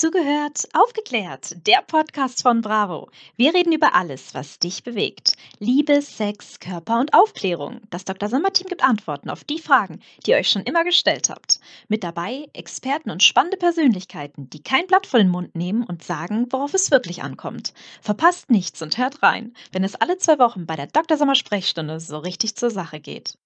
Zugehört, aufgeklärt, der Podcast von Bravo. Wir reden über alles, was dich bewegt. Liebe, Sex, Körper und Aufklärung. Das Dr. Sommer-Team gibt Antworten auf die Fragen, die ihr euch schon immer gestellt habt. Mit dabei Experten und spannende Persönlichkeiten, die kein Blatt vor den Mund nehmen und sagen, worauf es wirklich ankommt. Verpasst nichts und hört rein, wenn es alle zwei Wochen bei der Dr. Sommer Sprechstunde so richtig zur Sache geht.